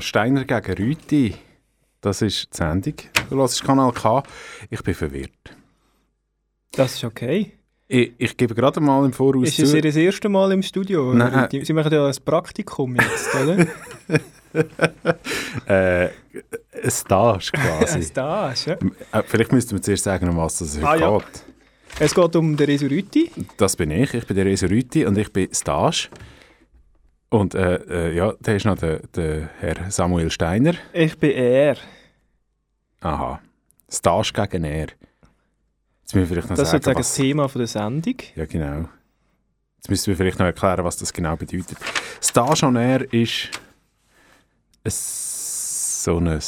Steiner gegen Rüti. Das ist die Sendung. Du hörst Kanal K. Ich bin verwirrt. Das ist okay. Ich, ich gebe gerade mal im Voraus Ist es zu. Ihr das erste Mal im Studio? Nein. Die- Sie machen ja ein Praktikum jetzt, oder? Äh, ein Stage quasi. Ein Stage, ja. Äh, Vielleicht müssten wir zuerst sagen, um was es Ah, ja. geht. Es geht um den Resuriti. Das bin ich. Ich bin der Reso Rüti und ich bin Stage. Und äh, äh, ja, da ist noch der, der Herr Samuel Steiner. Ich bin er. Aha. Stage gegen er. Jetzt müssen wir vielleicht noch Das ist sagen, das was... Thema von der Sendung. Ja, genau. Jetzt müssen wir vielleicht noch erklären, was das genau bedeutet. Stage on Air ist ein, so ein,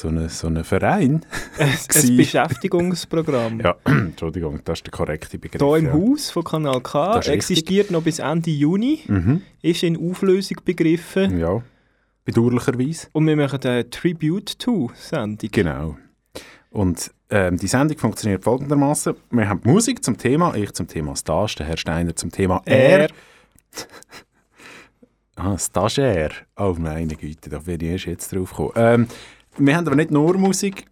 so ein, so ein Verein. Ein, Beschäftigungsprogramm. Ja, Entschuldigung, das ist der korrekte Begriff. Hier im ja. Haus von Kanal K existiert noch bis Ende Juni, Mhm. ist in Auflösung begriffen Ja, bedauerlicherweise. und wir machen eine Tribute-to-Sendung. Genau. Und ähm, die Sendung funktioniert folgendermaßen: Wir haben Musik zum Thema, ich zum Thema Stage, der Herr Steiner zum Thema Er. er. Ah, Stagiaire. Oh meine Güte, da bin ich erst jetzt drauf gekommen. Ähm, wir haben aber nicht nur Musik,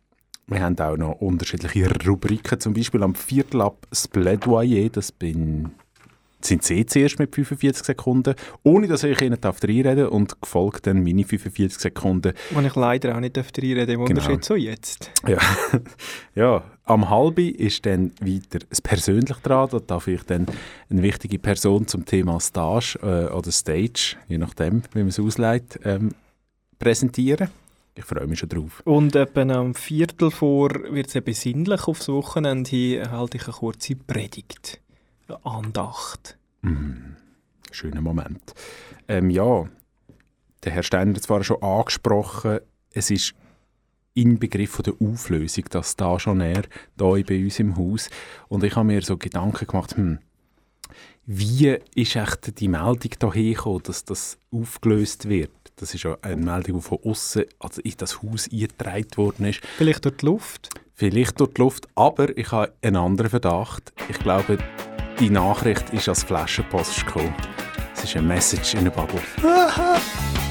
wir haben auch noch unterschiedliche Rubriken. Zum Beispiel am Viertel ab das Plädoyer, das bin, sind Sie zuerst mit 45 Sekunden, ohne dass ich Ihnen darf reinreden und gefolgt dann meine 45 Sekunden. Wo ich leider auch nicht reinreden im Genau. Unterschied zu jetzt. Ja. ja, am halbi ist dann weiter das Persönlich dran. Da darf ich dann eine wichtige Person zum Thema Stage äh, oder Stage, je nachdem, wie man es ausleitet, ähm, präsentieren. Ich freue mich schon drauf. Und etwa am Viertel vor wird es eben sinnlich aufs Wochenende hin, halte ich eine kurze Predigt. Eine Andacht. Mm, schöner Moment. Ähm, ja, der Herr Steiner hat es vorher schon angesprochen, es ist Inbegriff von der Auflösung, das da schon er hier bei uns im Haus. Und ich habe mir so Gedanken gemacht, hm, wie ist echt die Meldung hierher gekommen, dass das aufgelöst wird? Das ist ja eine Meldung, die von außen also in das Haus eingetragen worden ist. Vielleicht durch die Luft. Vielleicht durch die Luft, aber ich habe einen anderen Verdacht. Ich glaube, die Nachricht ist als Flaschenpost gekommen. Es ist eine Message in a Bubble.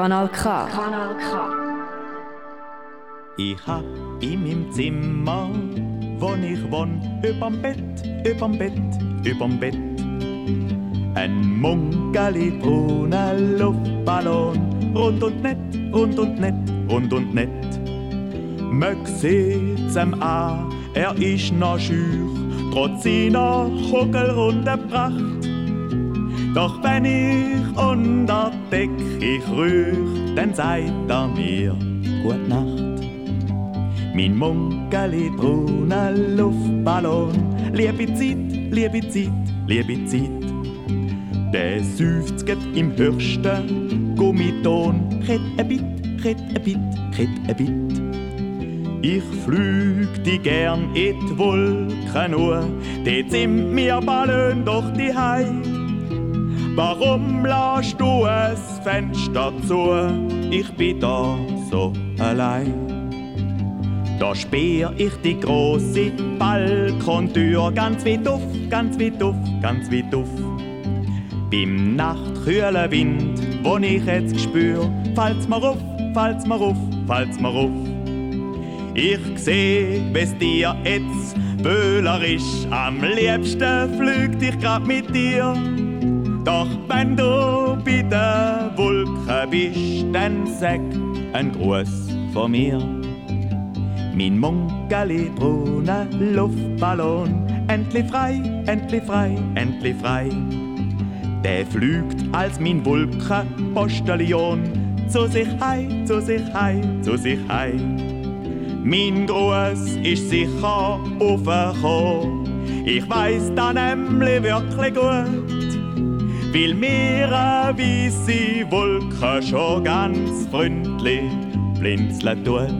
Kanal K. Kanal K. Ich hab in meinem Zimmer, wo ich wohn, überm Bett, überm Bett, überm Bett. Ein munkeli brauner Luftballon, rund und nett, rund und nett, rund und nett. Mög seht's ihm an, er ist noch schüch, trotz seiner kugelrunden Pracht. Doch wenn ich unter Deck ich rüch, dann sagt er mir Gut Nacht. Mein munkeli brauner Luftballon, liebe Zeit, liebe Zeit, liebe Zeit. Der seufzt im höchsten Gummiton, red a bit, red a bit, red a bit. Ich flüg die gern in die Wolken nur, dort sind mir Ballon doch die Hei. Warum lässt du es Fenster zu? Ich bin da so allein. Da speer ich die große Balkontür ganz wie duff, ganz wie duff, ganz wie duff. Beim nachtkühlen Wind, wo ich jetzt spür, fallt's mir auf, fallt's mir auf, fallt's mir auf. Ich seh, wie's dir jetzt böhlerisch am liebsten flügt ich grad mit dir. Doch wenn du bei der Wolke bist, dann sag ein Gruß von mir. Mein munkeli brauner Luftballon, endlich frei, endlich frei, endlich frei. Der flügt als mein Wolkenpostillon zu sich hei, zu sich hei, zu sich hei. Mein Gruß ist sicher aufgekommen. Ich weiß da nämlich wirklich gut, weil mir eine weisse Wolke schon ganz freundlich blinzeln tut.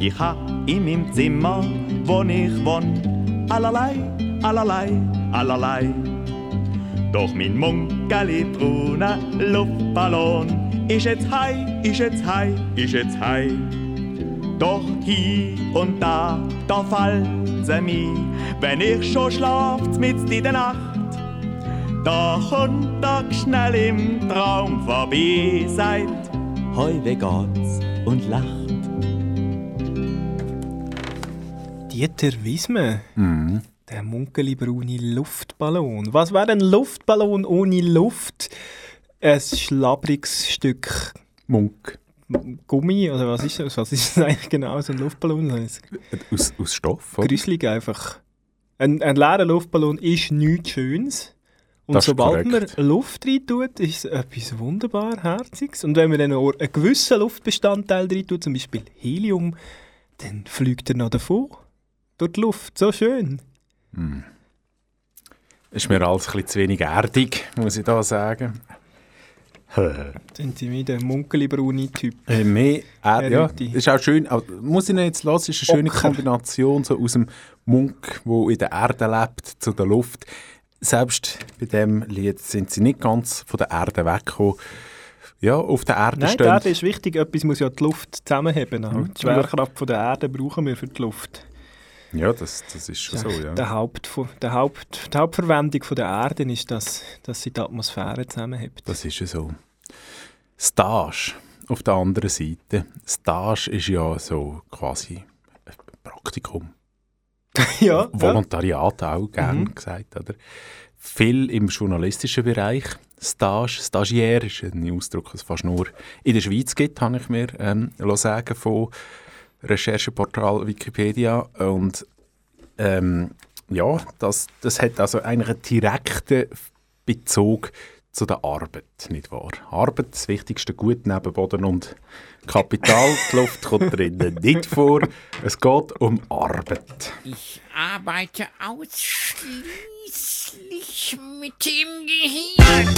Ich hab in meinem Zimmer, wo ich wohn, allerlei, allerlei, allerlei. Doch mein munkeli brauner Luftballon ist jetzt hei, ist jetzt hei, ist jetzt hei. Doch hier und da, da fällt sie mir, wenn ich schon schlaft mit in der Nacht. Da kommt er schnell im Traum vorbei, sagt, Hoi, wie geht's? und lacht. Dieter Wiesme. Der munkeli-braune Luftballon. Was wäre ein Luftballon ohne Luft? Ein schlabbriges Stück Munk. Gummi oder was ist das? Was ist das eigentlich genau? So ein Luftballon? Aus, aus Stoff, gruselig einfach. Ein, ein leerer Luftballon ist nichts Schönes. Und sobald korrekt. man Luft rein tut, ist es etwas wunderbar Herziges. Und wenn man dann auch einen gewissen Luftbestandteil rein tut, zum Beispiel Helium, dann fliegt er noch davon. Durch die Luft. So schön. Ist mir alles ein bisschen zu wenig erdig, muss ich da sagen. Sind sie wie der munkeli-braune Typ. Äh, mehr, äh, ja, ist auch schön. aber Muss ich noch jetzt lassen, ist eine schöne Ocker. Kombination so aus dem Munk, wo in der Erde lebt, zu der Luft. Selbst bei dem Lied sind sie nicht ganz von der Erde weggekommen. Ja, auf der Erde Nein, die stehen. Erde ist wichtig. Etwas muss ja die Luft zusammenheben. auch. Die Schwerkraft von der Erde brauchen wir für die Luft. Ja, das, das ist schon so, ja. Der Haupt, der Haupt, die Hauptverwendung von der Erde ist, dass, dass sie die Atmosphäre zusammenhebt. Das ist ja so. Stage auf der anderen Seite. Stage ist ja so quasi ein Praktikum. ja, ja. Volontariat auch gern Mhm. gesagt, oder? Viel im journalistischen Bereich. Stage, Stagiaire ist ein Ausdruck, das es fast nur in der Schweiz gibt, habe ich mir ähm, sagen von Rechercheportal Wikipedia. Und ähm, ja, das, das hat also eigentlich einen direkten Bezug zu der Arbeit, nicht wahr? Arbeit, das wichtigste Gut neben Boden und Kapital. Die Luft kommt drinnen nicht vor. Es geht um Arbeit. Ich arbeite ausschließlich mit dem Gehirn.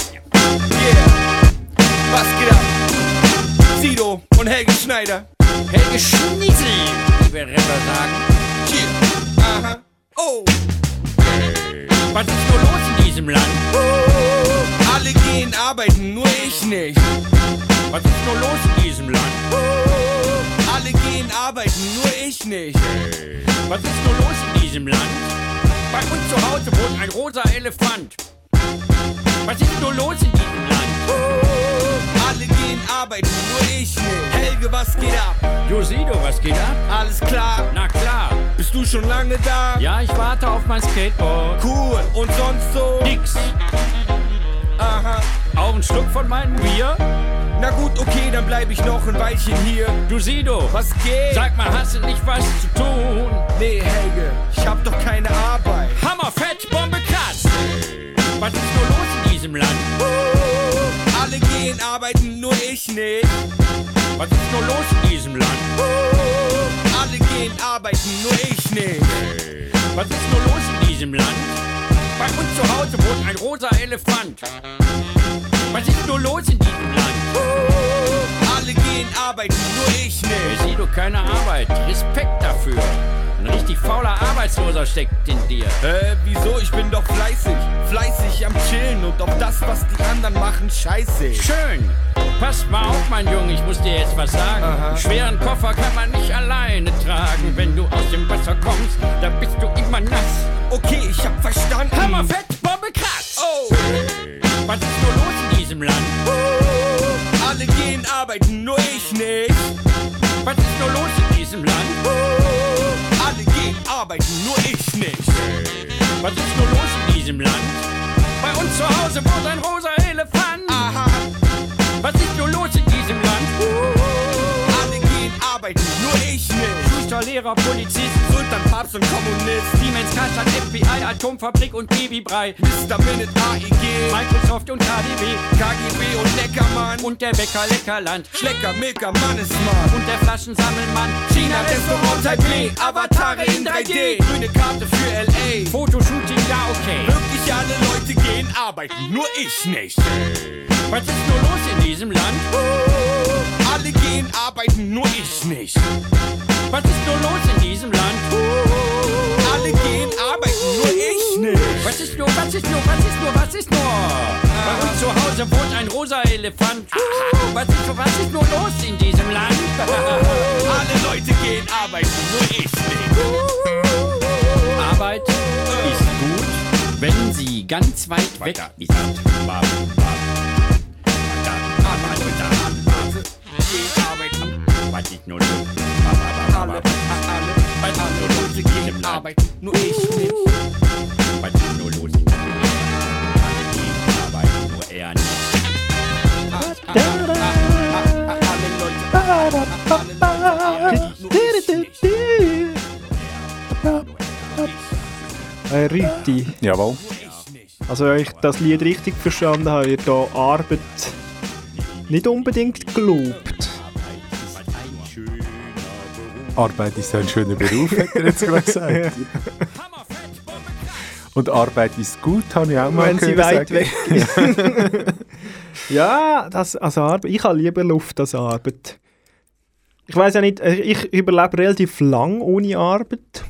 Was geht ab? Sido und Helge Schneider. Helge Schnitzel, wie wir Rapper sagen. Hier. Aha. Oh. Was ist nur los in diesem Land? Uh, alle gehen arbeiten, nur ich nicht. Was ist nur los in diesem Land? Alle gehen arbeiten, nur ich nicht. Was ist nur los in diesem Land? Bei uns zu Hause wohnt ein rosa Elefant. Was ist nur los in diesem Land? Alle gehen arbeiten, nur ich nicht. Helge, was geht ab? Josido, was geht ab? Alles klar? Na klar. Bist du schon lange da? Ja, ich warte auf mein Skateboard. Cool. Und sonst so? Nix. Aha. Auch ein Schluck von meinem Bier? Na gut, okay, dann bleib ich noch ein Weilchen hier. Du Sido, Was geht? sag mal, hast du nicht was zu tun? Nee, Helge, ich hab doch keine Arbeit. Hammerfett, Bombe, krass. Was ist nur los in diesem Land? Alle gehen arbeiten, nur ich nicht. Was ist nur los in diesem Land? Alle gehen arbeiten, nur ich nicht. Was ist nur los in diesem Land? Bei uns zu Hause wohnt ein rosa Elefant. Was ist nur los in diesem Land? Alle gehen arbeiten, nur ich nicht. Sido, keine Arbeit. Respekt dafür. Ein richtig fauler Arbeitsloser steckt in dir. Äh, wieso? Ich bin doch fleißig. Fleißig am Chillen und auf das, was die anderen machen, scheiße. ich. Schön. Pass mal auf, mein Junge, ich muss dir jetzt was sagen. Einen schweren Koffer kann man nicht alleine tragen. Wenn du aus dem Wasser kommst, da bist du immer nass. Okay, ich hab verstanden. Hammerfett, Bombe, krass. Oh, Was ist nur los in diesem Land? Alle gehen arbeiten, nur ich nicht. Was ist nur los in diesem Land? Alle gehen arbeiten, nur ich nicht. Was ist nur los in diesem Land? Bei uns zu Hause wohnt ein rosa Elefant. Aha, Was ist nur los in Lehrer, Polizist, Sultan, Papst und Kommunist. Siemens, Karstadt, FBI, Atomfabrik und Babybrei. Mr. Minute, AEG, Microsoft und KDW KGB und Neckermann. und der Bäcker Leckerland Schlecker, Milker, Mannesmann. und der Flaschensammelmann. China, Restaurant, Taipei, Avatare in 3D. Grüne Karte für L.A. Fotoshooting, ja okay. Wirklich alle Leute gehen arbeiten, nur ich nicht. Was ist nur los in diesem Land? Alle gehen arbeiten, nur ich nicht. Was ist nur los in diesem Land? Alle gehen arbeiten, nur ich nicht. Was ist nur, was ist nur, was ist nur, was ist nur? Bei uns zu Hause wohnt ein rosa Elefant. Was ist, nur- was ist nur los in diesem Land? Alle Leute gehen arbeiten, nur ich nicht. Arbeit ist gut, wenn sie ganz weit weg ist. Gehen arbeiten, Was ist nur los? alle, alle, alle Leute gehen arbeiten, nur ich nicht. Was ist nur los? Alle gehen arbeiten, nur er nicht. Alle Leute, alle Leute, nur ich nicht. Äh, Rüti, Jawohl. also wenn ich das Lied richtig verstanden habe, wird da Arbeit nicht unbedingt gelobt. Arbeit ist ein schöner Beruf, hat er jetzt gerade gesagt. Und Arbeit ist gut, habe ich auch mal Wenn sie weit sagen. weg ist. ja, das, also Arbeit, ich habe lieber Luft als Arbeit. Ich weiß ja nicht, äh, ich überlebe relativ lang ohne Arbeit.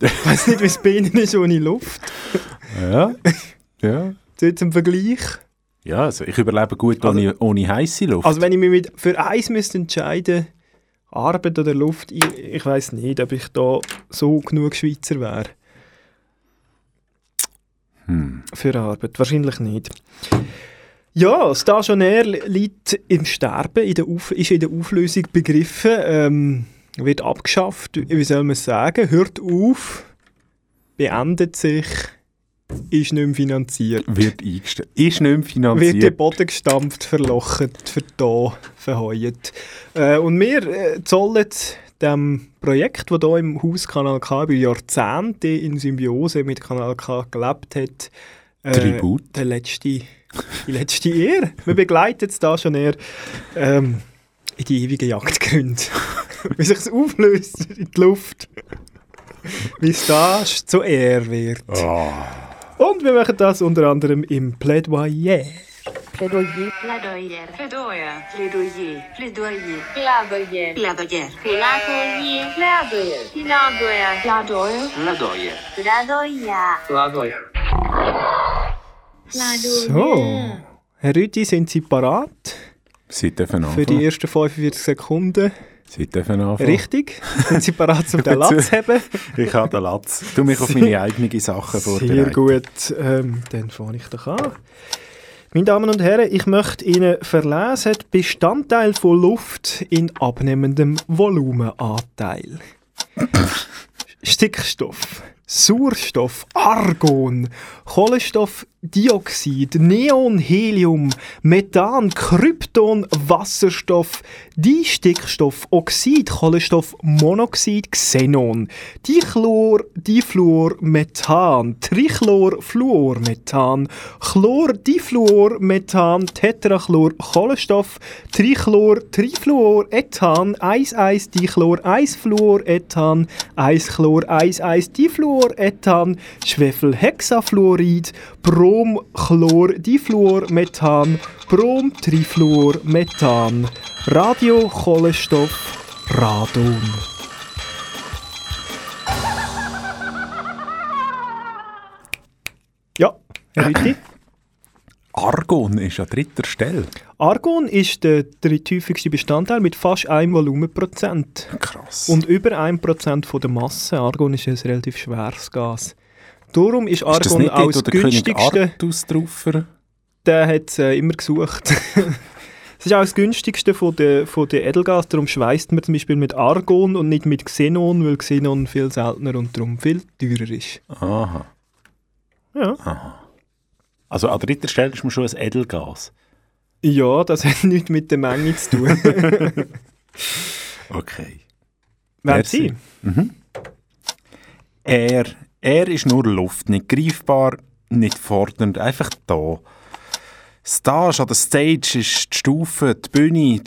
Ich weiß nicht, wie es bei Ihnen ist ohne Luft. Ja. Ja. So im Vergleich. Ja, also ich überlebe gut Also- ohne, ohne heiße Luft. Also wenn ich mich mit, für eins müsste entscheiden, Arbeit oder Luft, ich, ich weiß nicht, ob ich da so genug Schweizer wäre. Hm. Für Arbeit. Wahrscheinlich nicht. Ja, Stationär liegt im Sterben, in der Auf ist in der Auflösung begriffen, ähm, wird abgeschafft, wie soll man sagen, hört auf, beendet sich, ist nicht mehr finanziert. Wird eingestellt. Ist nicht mehr Wird der finanziert. Boden gestampft, verlocht, verda, verheuert. Äh, und wir äh, zollen dem Projekt, das hier im Haus Kanal K über Jahrzehnte in Symbiose mit Kanal K gelebt hat, äh, Tribut. der letzte, die letzte Ehre. Wir begleiten es da schon eher ähm, in die ewigen Jagdgründe. Wie sich es auflöst in die Luft. Wie es da zur Ehre wird. Und wir machen das unter anderem im Plädoyer. Plädoyer. Plädoyer. Plädoyer. Plädoyer. Plädoyer. Plädoyer. Plädoyer. Plädoyer. Plädoyer. Plädoyer. Plädoyer. Plädoyer. So, Herr Rüti, sind Sie parat Sie dürfen für die anfangen. ersten 45 Sekunden? Sie dürfen anfangen. Richtig? Sind Sie parat, um den Latz zu haben? Ich habe den Latz. Du mich auf meine eigenen Sachen Sehr vorbereiten. gut, ähm, dann fange ich doch an. Meine Damen und Herren, ich möchte Ihnen verlesen Bestandteil von Luft in abnehmendem Volumenanteil. Stickstoff, Sauerstoff, Argon, Kohlenstoffdioxid, Neon, Helium, Methan, Krypton, Wasserstoff, Distickstoff, Oxid, Kohlenstoffmonoxid, Xenon, Dichlor, Difluor, Methan, Trichlor, Fluor, Methan, Chlor, Difluor, Methan, Tetrachlor, Kohlenstoff, Trichlor, Trifluor, Ethan, 1,1 Dichlor, 1 Fluor, Ethan, 1 Chlor, 1,1 Difluor, Ethan, Schwefelhexafluorid, Brom, Chlor, Difluor, Methan, Brom, Trifluor, Methan, Radio, Kohlenstoff, Radon. Ja, Herr. Argon ist an dritter Stelle. Argon ist der dritthäufigste Bestandteil mit fast einem Volumenprozent. Krass. Und über 1% von der Masse. Argon ist ein relativ schweres Gas. Darum ist ist das Argon nicht auch das König günstigste. Drauf Der hat es äh, immer gesucht. Es ist auch das günstigste von der, von der Edelgas, darum schweißt man zum Beispiel mit Argon und nicht mit Xenon, weil Xenon viel seltener und darum viel teurer ist. Aha. Ja. Also an dritter Stelle ist man schon ein Edelgas. Ja, das hat nichts mit der Menge zu tun. Okay. Wer. Sie? Er, er ist nur Luft, nicht greifbar, nicht fordernd, einfach da. Stage an der Stage ist die Stufe, die Bühne,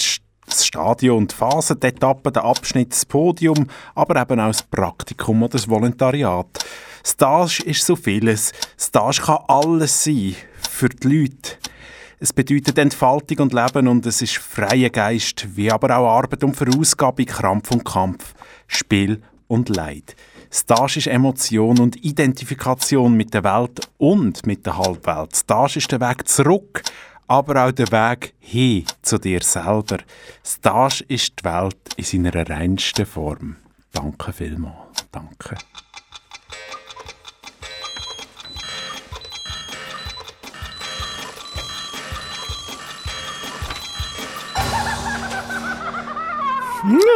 das Stadion, die Phase, die Etappe, der Abschnitt, das Podium, aber eben auch das Praktikum oder das Volontariat. Stage ist so vieles. Stage kann alles sein für die Leute. Es bedeutet Entfaltung und Leben und es ist freier Geist, wie aber auch Arbeit und Verausgabung, Krampf und Kampf, Spiel und Leid. Stage ist Emotion und Identifikation mit der Welt und mit der Halbwelt. Stage ist der Weg zurück, aber auch der Weg hin zu dir selber. Stage ist die Welt in seiner reinsten Form. Danke vielmals. Danke.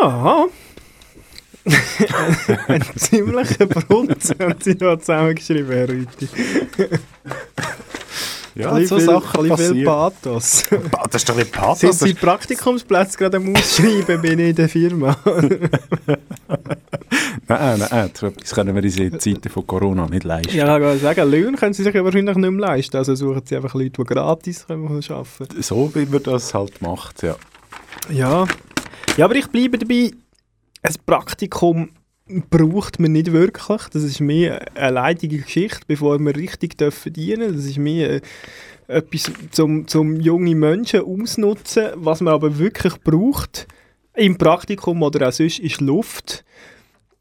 Ja. Ein ziemlicher Brunz haben Sie da zusammengeschrieben, Herr Rüti. Ja, Ein so viel- Sachen ein viel passieren. Pathos. Das ist doch nicht Pathos. Sind das Sie Praktikumsplätze gerade am Ausschreiben bei in der Firma? Nein, nein, etwas können wir in diesen Zeiten von Corona nicht leisten. ja, ich kann sagen, Löhne können Sie sich ja wahrscheinlich nicht mehr leisten. Also suchen Sie einfach Leute, die gratis können arbeiten So wie man das halt macht, ja. Ja. Ja, aber ich bleibe dabei, ein Praktikum braucht man nicht wirklich. Das ist mehr eine leidige Geschichte, bevor wir richtig dürfen dienen. Das ist mehr äh, etwas zum, zum junge Menschen ausnutzen. Was man aber wirklich braucht, im Praktikum oder auch sonst, ist Luft.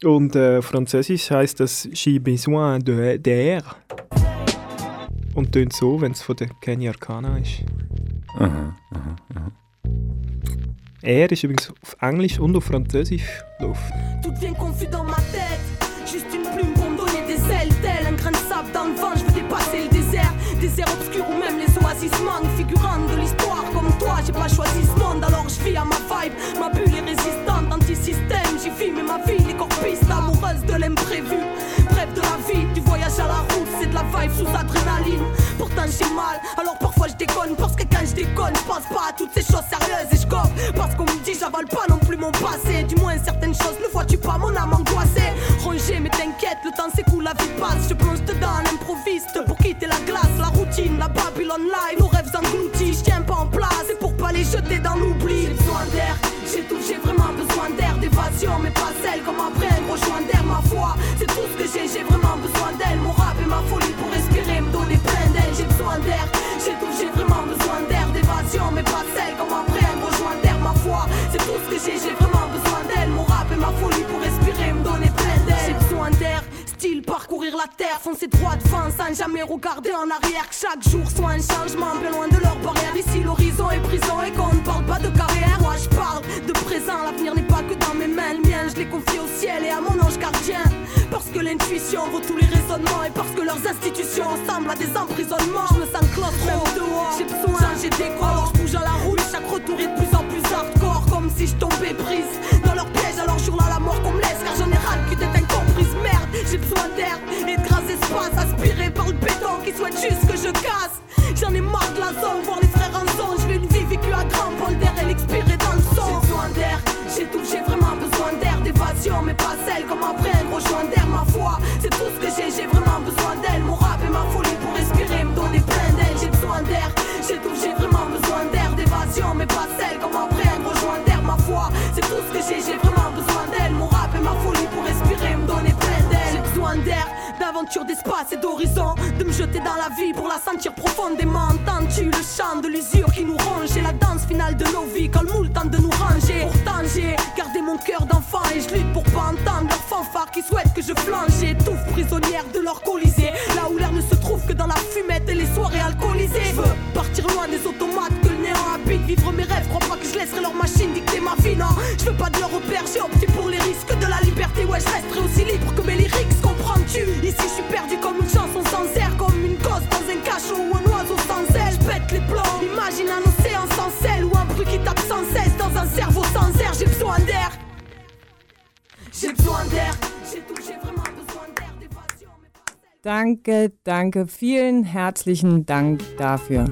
Und äh, Französisch heißt das «J'ai besoin d'air». Und tönt so, wenn es von der Kenny Arcana ist. Aha, aha, aha. Air ist übrigens auf Englisch und auf Französisch. Tout devient confus dans ma tête. Juste une plume pour me donner des ailes, tel un grain de sable dans le vent. Je veux dépasser le désert, désert obscur où même les oasis manquent. Figurante de l'histoire comme toi, j'ai pas choisi ce monde, alors je vis à ma vibe. Ma bulle est résistante, anti-système. J'y vis, mais ma vie, les corpistes, amoureuse de l'imprévu. C'est de la vibe sous adrénaline. Pourtant j'ai mal, alors parfois je déconne. Parce que quand je déconne, je pense pas à toutes ces choses sérieuses et je gobe. Parce qu'on me dit, j'avale pas non plus mon passé. Du moins certaines choses ne vois-tu pas, mon âme angoissée? Rongée, mais t'inquiète, le temps s'écoule, la vie passe. Je plonge dedans, en improviste pour quitter la glace, la routine, la Babylone live, nos rêves engloutis. Je tiens pas en place, c'est pour pas les jeter dans l'oubli. J'ai besoin d'air, j'ai tout, j'ai vraiment besoin d'air, d'évasion, mais pas celle comme après un gros d'air, ma foi. J'ai, vraiment besoin d'elle. Mon rap et ma folie pour respirer, me donner plein d'aile. J'ai besoin d'air, j'ai tout, j'ai vraiment besoin d'air, d'évasion, mais pas celle comme après un gros joint d'air, ma foi. C'est tout ce que j'ai, j'ai vraiment besoin d'elle. Mon rap et ma folie pour respirer, me donner plein d'aile. J'ai besoin d'air, style parcourir la terre, foncer droit devant sans jamais regarder en arrière. Que chaque jour soit un changement, bien loin de leur barrière. Ici l'horizon est prison tous les raisonnements et parce que leurs institutions ressemblent à des emprisonnements. Je me sens claustro, j'ai besoin j'ai des corps. D'espace et d'horizon. De me jeter dans la vie pour la sentir profondément. Entends-tu le chant de l'usure qui nous ronge et la danse finale de nos vies quand le moule tente de nous ranger? Pourtant j'ai gardé mon cœur d'enfant et je lutte pour pas entendre leurs fanfares qui souhaitent que je flanche. J'étouffe prisonnière de leur colisée. Là où l'air ne se trouve que dans la fumette et les soirées alcoolisées. Je veux partir loin des automates que le néant habite. Vivre mes rêves, crois pas que je laisserai leur machine dicter ma vie. Non, je veux pas de leur repère, j'ai opté pour les risques de la liberté. Ouais, je resterai aussi imagine un océan sans sel ou un bruit qui tape sans cesse dans un cerveau sans air. J'ai besoin d'air, j'ai besoin d'air, j'ai tout, j'ai vraiment besoin d'air, d'évasion. mais pas celle- Danke, danke, vielen herzlichen Dank dafür.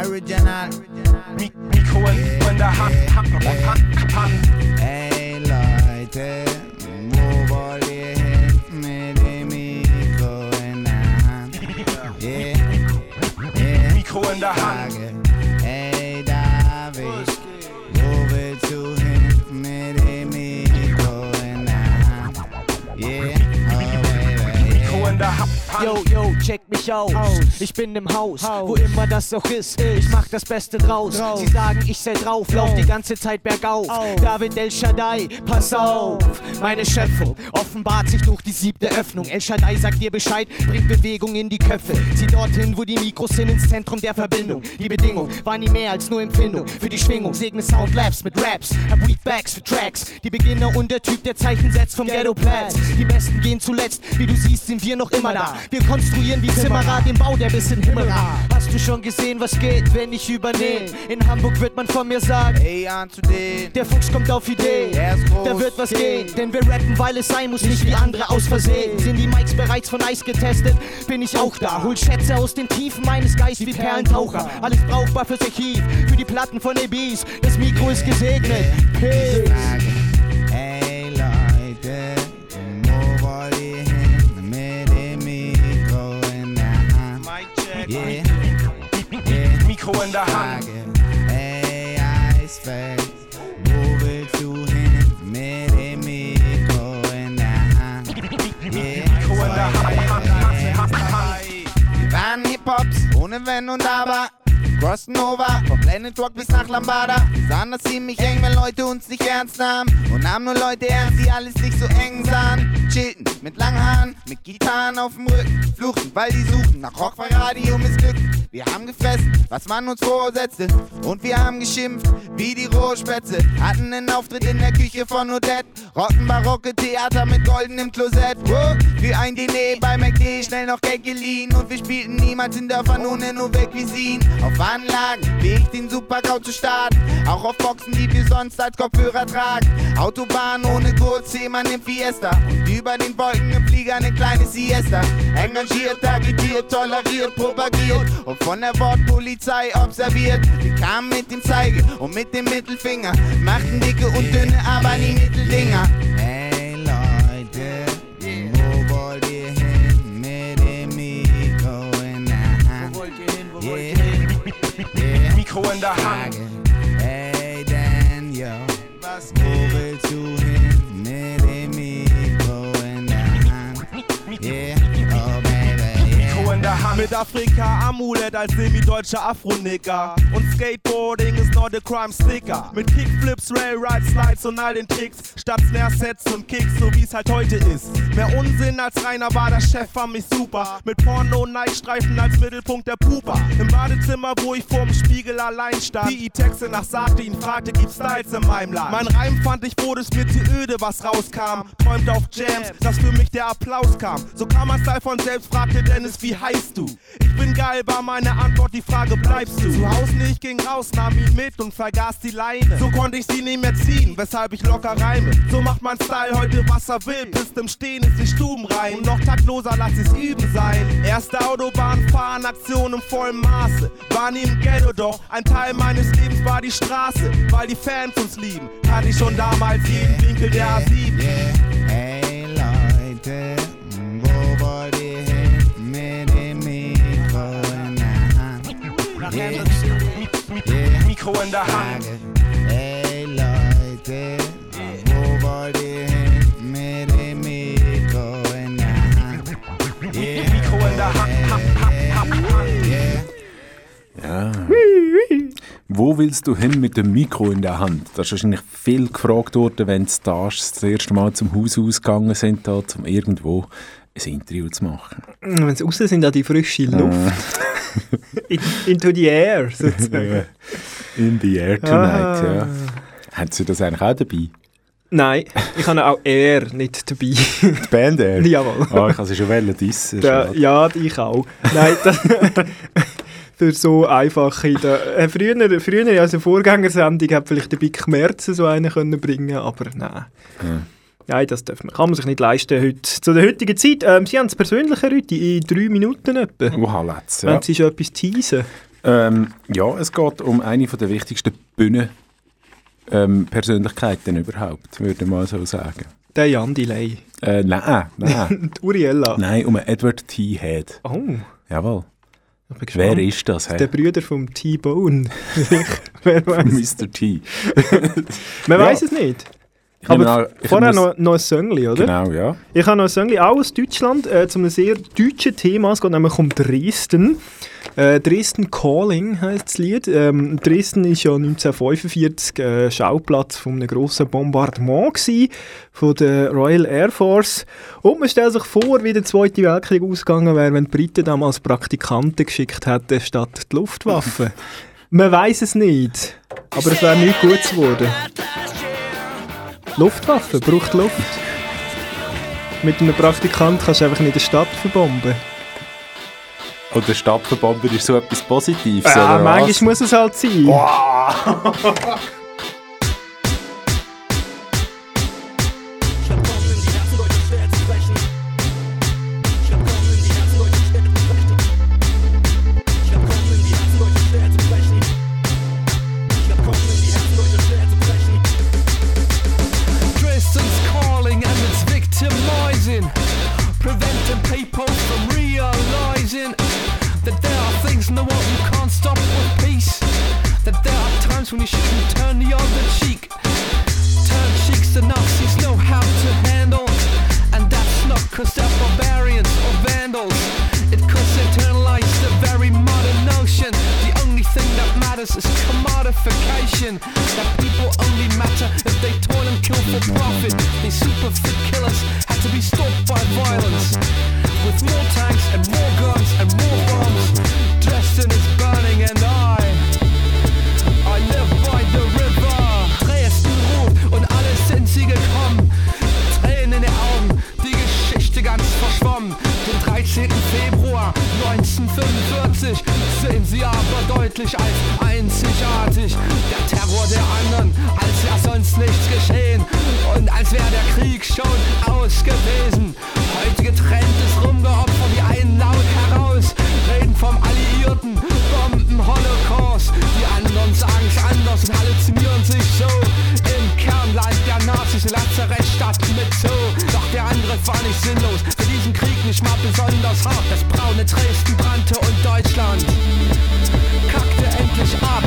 Original. Mich aus. Ich bin im Haus, wo immer das auch ist. Ich mach das Beste draus. Sie sagen, ich sei drauf, lauf die ganze Zeit bergauf. David El Shaddai, pass auf. Meine Schöpfung offenbart sich durch die siebte Öffnung. El Shaddai sagt dir Bescheid, bringt Bewegung in die Köpfe. Zieh dorthin, wo die Mikros sind, ins Zentrum der Verbindung. Die Bedingung war nie mehr als nur Empfindung. Für die Schwingung segne Soundlabs mit Raps, hab Weedbacks für Tracks. Die Beginner und der Typ, der Zeichen setzt vom Ghetto Platz. Die Besten gehen zuletzt, wie du siehst, sind wir noch immer da. Wir konstruieren wie Zimmerer den Bau, der bis in den Himmel ragt. Hast du schon gesehen, was geht, wenn ich übernehme? In Hamburg wird man von mir sagen, Ey, an zu denen. der Fuchs kommt auf Idee. Er ist groß. Da wird was gehen, denn wir rappen, weil es sein muss, nicht wie andere aus Versehen. Sind die Mics bereits von Eis getestet? Bin ich auch da. Hol Schätze aus den Tiefen meines Geistes wie Perlentaucher. Alles brauchbar fürs Archiv, für die Platten von ABs. Das Mikro ist gesegnet. Peace. Frage, ey Leute, Mikro in der Hand. Ey Eisfeld, wo willst du hin mit dem Mikro in der Hand? Yeah, Mikro in der Hand. Wir waren Hip-Hops, ohne Wenn und Aber. Crossen over, vom Planet Rock bis nach Lambada. Wir sahen das ziemlich eng, wenn Leute uns nicht ernst nahmen. Und nahmen nur Leute ernst, die alles nicht so eng sahen. Chillten mit langen Haaren, mit Gitarren auf dem Rücken. Fluchten, weil die suchten nach Rock, weil Radio missglückt. Wir haben gefressen, was man uns vorsetzte. Und wir haben geschimpft, wie die Rohrspätze. Hatten einen Auftritt in der Küche von Odette. Rocken barocke Theater mit goldenem Klosett. Wow, für ein Diner bei McD, schnell noch Geld geliehen. Und wir spielten niemals in Dörfern ohne Nouvelle Cuisine. Auf Anlagen, ich den Supergau zu starten. Auch auf Boxen, die wir sonst als Kopfhörer tragen. Autobahn ohne Gurt, Seemann im Fiesta. Und über den Wolken im Flieger eine kleine Siesta. Engagiert, agitiert, toleriert, propagiert. Und von der Wortpolizei observiert. Wir kamen mit dem Zeige und mit dem Mittelfinger. Machten dicke und dünne, aber nie Mitteldinger. Mikro in der Hand. Mit Afrika Amulett als semi-deutscher Afro-Nigger. Und Skateboarding ist not a crime sticker. Mit Kickflips, Railride, Slides und all den Tricks. Statt Snare-Sets und Kicks, so wie es halt heute ist. Mehr Unsinn als Rainer war der Chef, fand mich super. Mit Porno und Nike-Streifen als Mittelpunkt der Pupa. Im Badezimmer, wo ich vorm Spiegel allein stand. Die Texte nach sagte, ihn fragte, gibt's Styles in meinem Land? Mein Reim fand ich, wurde es mir zu öde, was rauskam. Träumt auf Jams, dass für mich der Applaus kam. So kam mein Style von selbst, fragte Dennis, wie heißt du? Ich bin geil, war meine Antwort, die Frage, bleibst du? Zu Hause nicht, ging raus, nahm ihn mit und vergaß die Leine. So konnte ich sie nicht mehr ziehen, weshalb ich locker reime. So macht mein Style heute, was er will. Bis im Stehen ist die Stuben rein. Und noch taktloser, lass es üben sein. Erste Autobahnfahren, Aktion im vollen Maße. War nie im Ghetto, doch ein Teil meines Lebens war die Straße. Weil die Fans uns lieben, hatte ich schon damals jeden Winkel der A7. Hey Leute, Yeah. Yeah. Mikro in der Hand. Hey Leute, wo wollt ihr hin mit dem Mikro in der Hand? Yeah. Mikro in der Hand. Ja. Wo willst du hin mit dem Mikro in der Hand? Das ist wahrscheinlich viel gefragt worden, wenn die Stars das erste Mal zum Haus ausgegangen sind, da, um irgendwo ein Interview zu machen. Wenn sie raus sind, an die frische Luft. In, into the air, sozusagen. In the air tonight, Ah. ja. Hat sie das eigentlich auch dabei? Nein, ich habe auch Air nicht dabei. Die Band Air? Jawohl. Ah, ich kann sie schon dissen. Da, schade. ja, ich auch. Nein, das, für so einfache. Da, äh, früher, früher unserer Vorgängersendung hat vielleicht der Big Merzen so einen können bringen, aber nein. Ja. Nein, das darf man, kann man sich nicht leisten heute. Zu der heutigen Zeit, ähm, Sie haben es persönlicher heute, in drei Minuten etwa. Wow, let's, ja. Wenn Sie schon etwas teasen. Ähm, ja, es geht um eine der wichtigsten Bühnen. Ähm, Persönlichkeiten überhaupt, würde ich mal so sagen. Der Jan Delay. Äh, nein, nein. Uriella. nein, um Edward T. Head. Oh, Jawohl. Wer ist das? Der Hey? Brüder vom T-Bone. Wer weiß. Mr. T. Man Ja. weiß es nicht. Ich Aber an, vorher noch, noch ein Söngli, oder? Genau, ja. Ich habe noch ein Song auch aus Deutschland, äh, zu einem sehr deutschen Thema. Es geht nämlich um Dresden. Äh, Dresden Calling heißt das Lied. Ähm, Dresden ist ja 1945 äh, Schauplatz von einem grossen Bombardement gewesen, von der Royal Air Force. Und man stellt sich vor, wie der Zweite Weltkrieg ausgegangen wäre, wenn die Briten damals Praktikanten geschickt hätten statt die Luftwaffe. man weiß es nicht, aber es wäre nicht gut geworden. Luftwaffe braucht Luft. Mit einem Praktikant kannst du einfach nicht eine Stadt verbomben. Und der Stadtverbomber ist so etwas Positives, Ja, oder manchmal was? muss es halt sein. Dresden's diesem Lazarett statt mit Zoo. Doch der Angriff war nicht sinnlos, für diesen Krieg nicht mal besonders hart. Das braune Dresden brannte und Deutschland kackte endlich ab.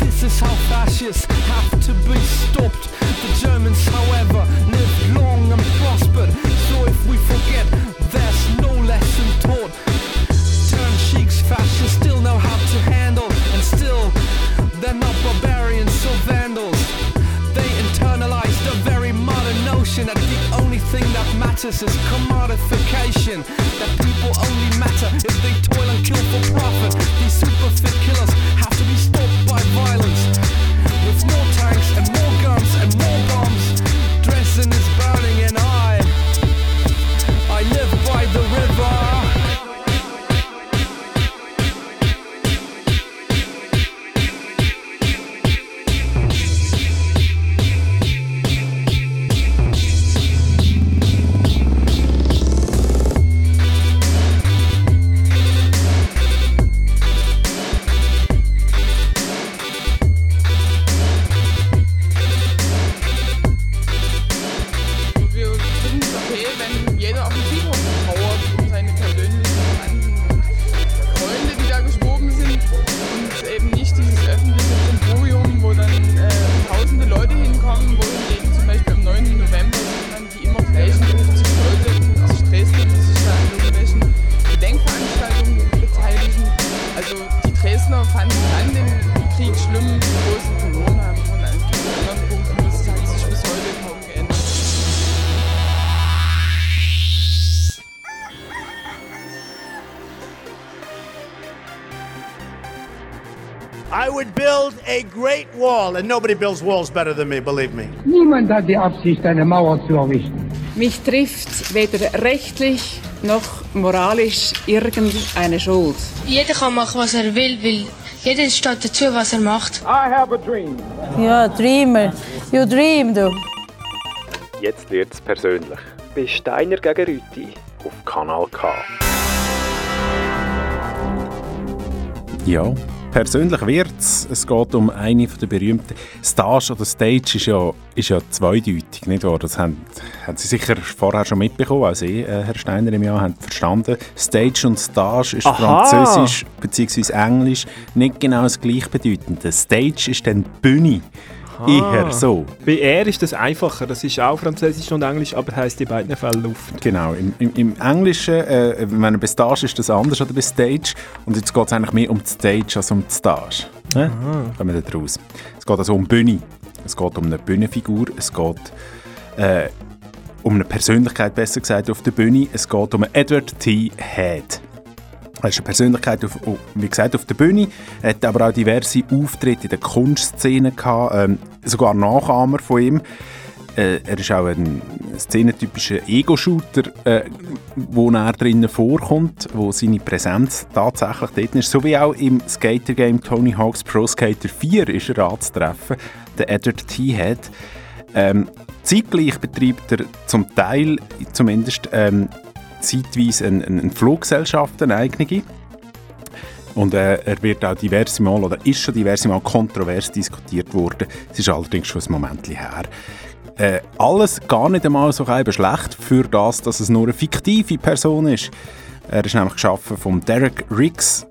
This is how fascists to be stopped. The Germans, however, lived long and prospered. So if we forget, there's no lesson taught. Turn cheeks, fascists still know how to handle, and still they're not barbarians or vandals. They internalize the very modern notion that the only thing that matters is commodification. That people only matter if they toil and kill for profit. These super fit killers Dresdner fanden dann den Krieg schlimm, wo sie verloren haben und an vielen anderen Punkten. Das hat sich bis heute kaum geändert. I would build a great wall, and nobody builds walls better than me, believe me. Niemand hat die Absicht, eine Mauer zu errichten. Mich trifft weder rechtlich noch moralisch irgendeine Schuld. Jeder kann machen, was er will, weil jeder steht dazu, was er macht. I have a dream. Ja, Dreamer. You dream, du. Jetzt wird es persönlich. Bei Steiner gegen Rüti. Auf Kanal K. Ja, persönlich wird's. Es geht um eine der berühmten Stage oder Stage ist ja, ist ja zweideutig, nicht wahr? Das haben, haben Sie sicher vorher schon mitbekommen, auch Sie, äh, Herr Steiner, im Jahr haben verstanden. Stage und Stage ist Aha. Französisch bzw. Englisch nicht genau das gleiche bedeutend. Der Stage ist dann Bühne. Eher so. Bei er ist das einfacher. Das ist auch Französisch und Englisch, aber heisst in beiden Fällen Luft. Genau, im, im, im Englischen, äh, wenn man bei Stage ist das anders oder bei Stage. Und jetzt geht es eigentlich mehr um die Stage als um die Stage. Aha. Kommen wir da raus. Es geht also um Bühne. Es geht um eine Bühnenfigur. Es geht äh, um eine Persönlichkeit, besser gesagt, auf der Bühne. Es geht um Edward T. Head. Er ist eine Persönlichkeit, auf, auf- wie gesagt, auf der Bühne. Er hat aber auch diverse Auftritte in der Kunstszene gehabt, ähm, sogar Nachahmer von ihm. Äh, er ist auch ein szenentypischer Ego-Shooter, äh, wo er drinnen vorkommt, wo seine Präsenz tatsächlich dort ist. So wie auch im Skater-Game Tony Hawk's Pro Skater 4 ist er anzutreffen, der Edward T. Head. Ähm, zeitgleich betreibt er zum Teil zumindest ähm, zeitweise eine, eine Fluggesellschaft, eine eigene. Und äh, er wird auch diverse Mal oder ist schon diverse Mal kontrovers diskutiert worden. Es ist allerdings schon ein Moment her. Äh, alles gar nicht einmal so schlecht für das, dass es nur eine fiktive Person ist. Er ist nämlich geschaffen von Derek Riggs.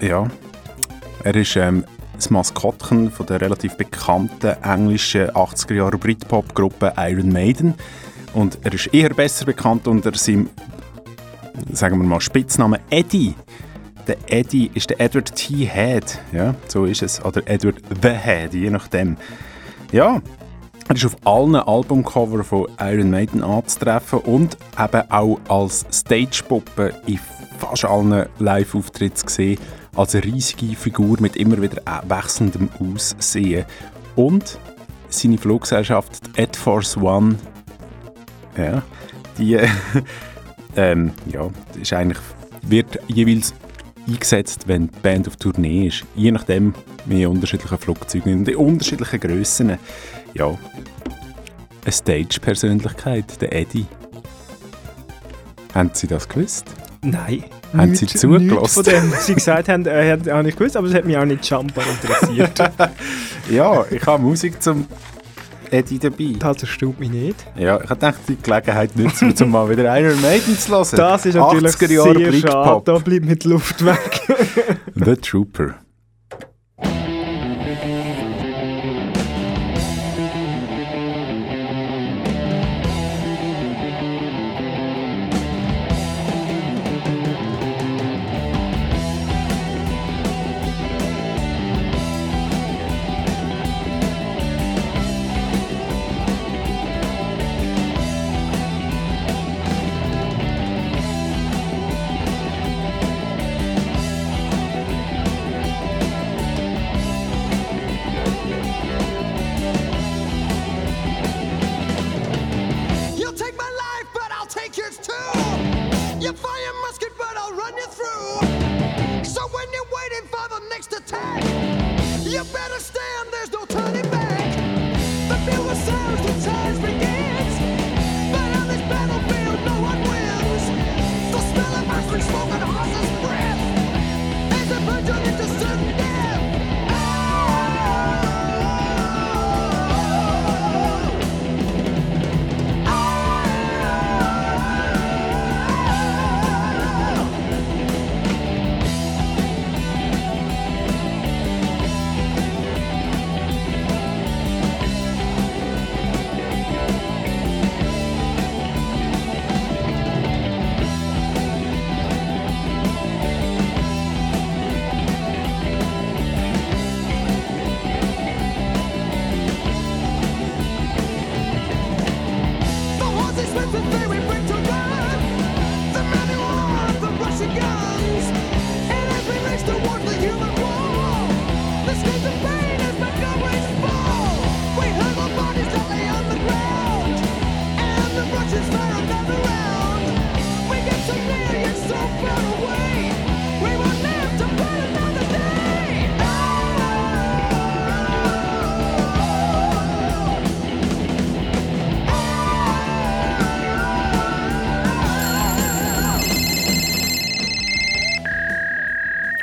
Ja, er ist ähm, das Maskottchen von der relativ bekannten englischen 80er Jahre Britpop-Gruppe Iron Maiden. Und er ist eher besser bekannt unter seinem, sagen wir mal, Spitznamen Eddie. Der Eddie ist der Edward T. Head. Ja, so ist es. Oder Edward the Head, je nachdem. Ja, er ist auf allen Albumcover von Iron Maiden anzutreffen und eben auch als Stagepuppe in fast allen Live-Auftritten gesehen. Als eine riesige Figur mit immer wieder wechselndem Aussehen. Und seine Fluggesellschaft, die Air Force One, ja, die ähm, ja, ist eigentlich, wird jeweils eingesetzt, wenn die Band auf Tournee ist. Je nachdem, wie unterschiedliche Flugzeuge und in unterschiedlichen Grössen. Ja, eine Stage-Persönlichkeit, der Eddie. Haben Sie das gewusst? Nein. Haben Sie Nichts- zugelassen? nichts von dem, was Sie gesagt haben, äh, habe ich gewusst, aber es hat mich auch nicht Jumper interessiert. ja, ich habe Musik zum Eddie dabei. Das erstaunt mich nicht. Ja, ich gedacht, die Gelegenheit nutzen, um mal wieder Iron Maiden zu hören. Das ist natürlich 80er Jahre sehr schade. Da bleibt mit Luft weg. The Trooper.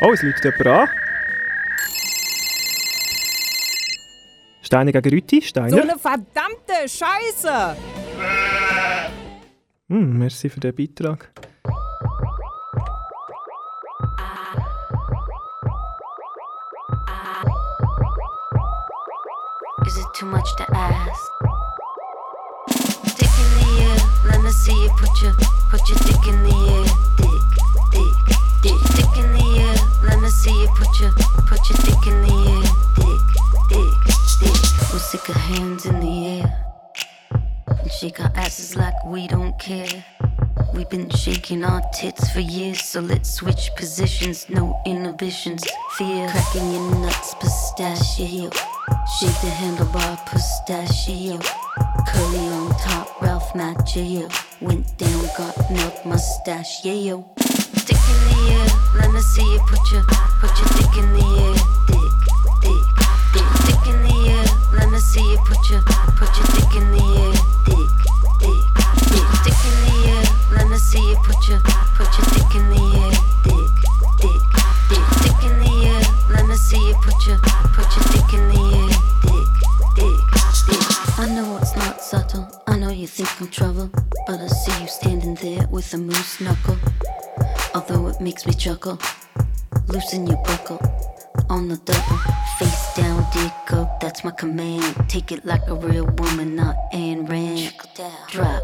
Oh, es läutet jemand an. Steiner gegen Rüti. So Steiner. eine verdammte Scheiße! Hm, merci für den Beitrag. Is it too much to ask? Dick in the air, let me see you put your put your dick in the air. Of hands in the air. And shake our asses like we don't care. We've been shaking our tits for years, so let's switch positions. No inhibitions, fear. Cracking your nuts, pistachio. Shake the handlebar, pistachio. Curly on top, Ralph Macchio. Went down, got milk, mustache, yeah yo. Dick in the air, let me see you put your put your dick in the air. Dick, me see you put your put your dick in the air. Dick, dick, dick, dick in the air. Let me see you put your put your dick in the air. Dick, dick, dick, dick in the air. Let me see you put your put your dick in the air. Dick, dick, dick. I know it's not subtle. I know you think I'm trouble, but I see you standing there with a moose knuckle. Although it makes me chuckle, loosen your buckle on the double. Face down, dick up, that's my command. Take it like a real woman, not Ayn Rand. Drop,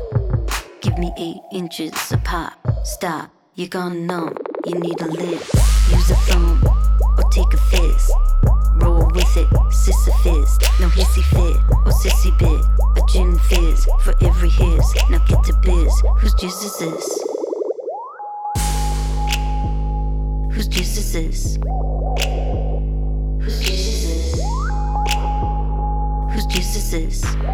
give me eight inches of pop. Stop, you're gone numb, you need a lip. Use a thumb or take a fist. Roll with it, Sisyphus. No hissy fit or sissy bit. A gin fizz for every hiss. Now get to biz. Whose jizz is this? Whose jizz is this? Whose jizz is in the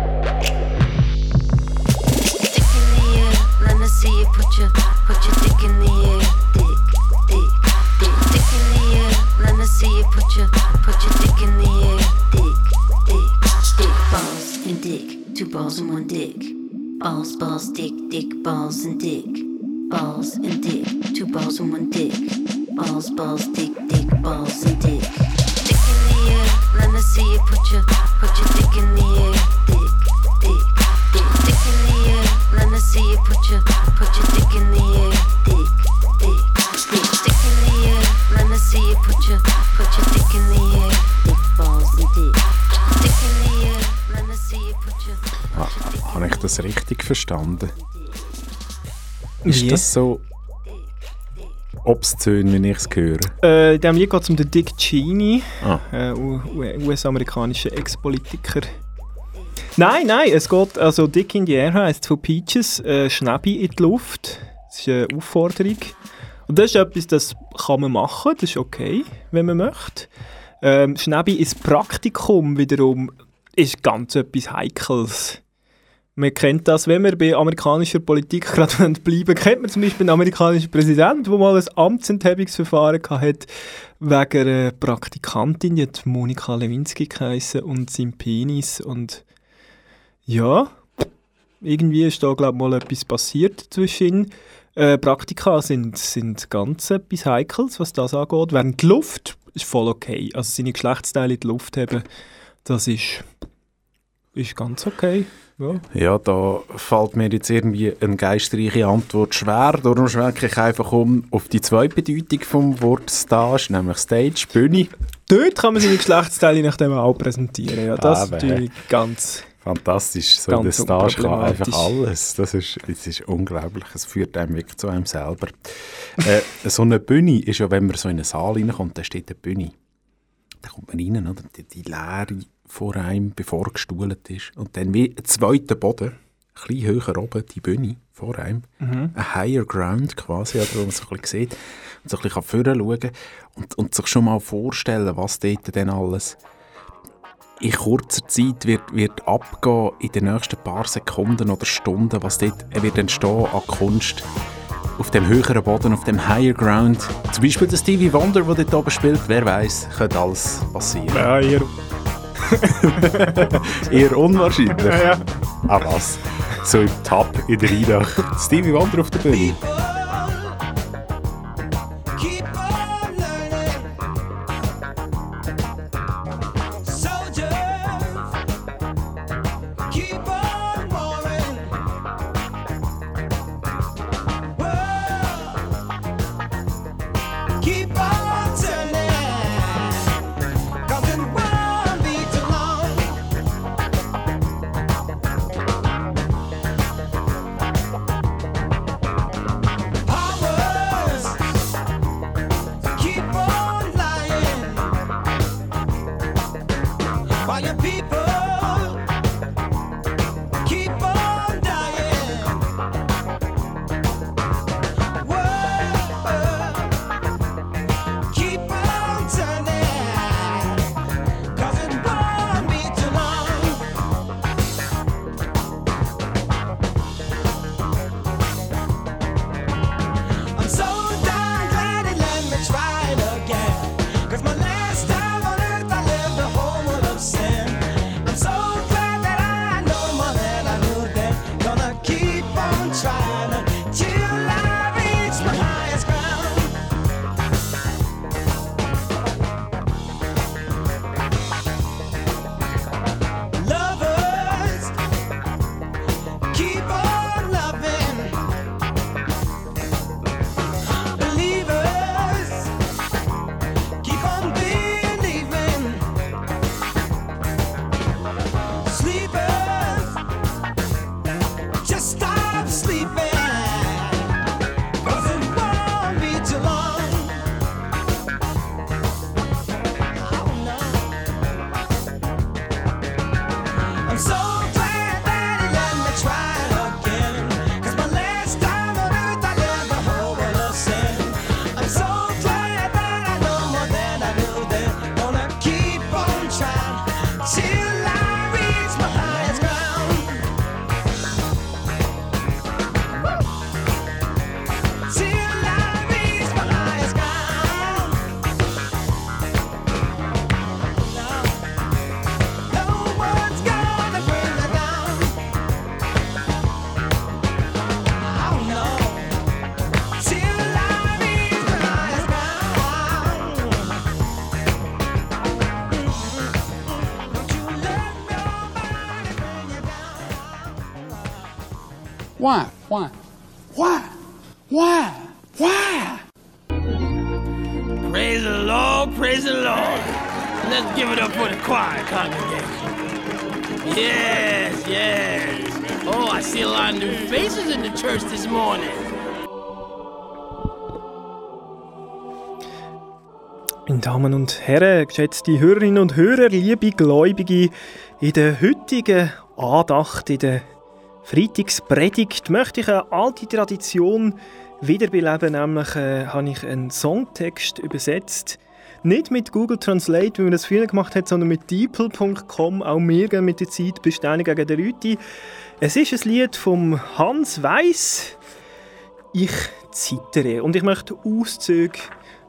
air, let me see you put your put your dick in the air. Dick, dick, dick, dick in the air. Let me see you put your put your dick in the air. Dick, dick, dick, balls and dick, two balls and one dick. Balls, balls, dick, dick, balls and dick. Balls and dick, two balls and one dick. Balls, balls, dick, dick, balls and dick. Let me see you put your put your dick in the air. Dick, dick, dick, dick in the air. Let me see you put your put your dick in the air. Dick, dick, dick, dick in the air. Let me see you put your put your dick in the air. Dick, balls and dick. Dick in the air, let me see you put your Ha, habe ich das richtig verstanden? Ist Wie? das so obszön, wenn ich es höre? Äh, in diesem Lied geht es um den Dick Cheney, Ah. äh, U- U- US-amerikanischer Ex-Politiker. Nein, nein, es geht, also Dick in the Air heisst von Peaches, äh, Schnäbi in die Luft. Das ist eine Aufforderung. Und das ist etwas, das kann man machen, das ist okay, wenn man möchte. Ähm, Schnäbi ins Praktikum wiederum ist ganz etwas Heikles. Man kennt das, wenn wir bei amerikanischer Politik gerade bleiben kennt man zum Beispiel einen amerikanischen Präsident, der mal ein Amtsenthebungsverfahren hatte wegen einer Praktikantin, die hat Monika Lewinsky geheissen und sein Penis und ja, irgendwie ist da glaube ich mal etwas passiert zwischen. Äh, Praktika sind, sind ganz etwas Heikles, was das angeht. Während die Luft ist voll okay. Also seine Geschlechtsteile in die Luft haben, das ist, ist ganz okay. Ja. Ja, da fällt mir jetzt irgendwie eine geistreiche Antwort schwer. Darum schwenke ich einfach um auf die zweite Bedeutung vom Wort Stage, nämlich Stage, Bühne. Dort kann man seine Geschlechtsteile nach dem auch präsentieren. Ja, das ist Aber, natürlich ganz... Fantastisch, so der Ganz Stage kann einfach alles. Das ist, das ist unglaublich, es führt einem wirklich zu einem selber. äh, so eine Bühne ist ja, wenn man so in einen Saal reinkommt, da steht eine Bühne. Da kommt man rein, oder? Die, die Leere vor einem, bevor gestuhlt ist. Und dann wie ein zweiter Boden, ein bisschen höher oben, die Bühne vor einem. Mhm. Ein Higher Ground quasi, oder, wo man so ein bisschen sieht und so ein bisschen vorne schauen und, und sich schon mal vorstellen, was dort dann alles in kurzer Zeit wird, wird abgehen, in den nächsten paar Sekunden oder Stunden, was dort wird entstehen an Kunst auf dem höheren Boden, auf dem Higher Ground. Zum Beispiel der Stevie Wonder, der dort oben spielt, wer weiß, könnte alles passieren. Ihr... Eher unwahrscheinlich. Ja, ja. Ah was? So im Tab in der Weihnacht. Stevie Wonder auf der Bühne. Your people Why? Why? Why? Why? Why? Praise the Lord, praise the Lord. Let's give it up for the choir congregation. Yes, yes. Oh, I see a lot of new faces in the church this morning. Meine Damen und Herren, geschätzte Hörerinnen und Hörer, liebe Gläubige, in der heutigen Andacht, in der Freitagspredigt, möchte ich eine alte Tradition wiederbeleben, nämlich äh, habe ich einen Songtext übersetzt. Nicht mit Google Translate, wie man das früher gemacht hat, sondern mit deeple.com. Auch wir gehen mit der Zeit beständig gegen den Rüti. Es ist ein Lied von Hans Weiss. Ich zittere. Und ich möchte Auszüge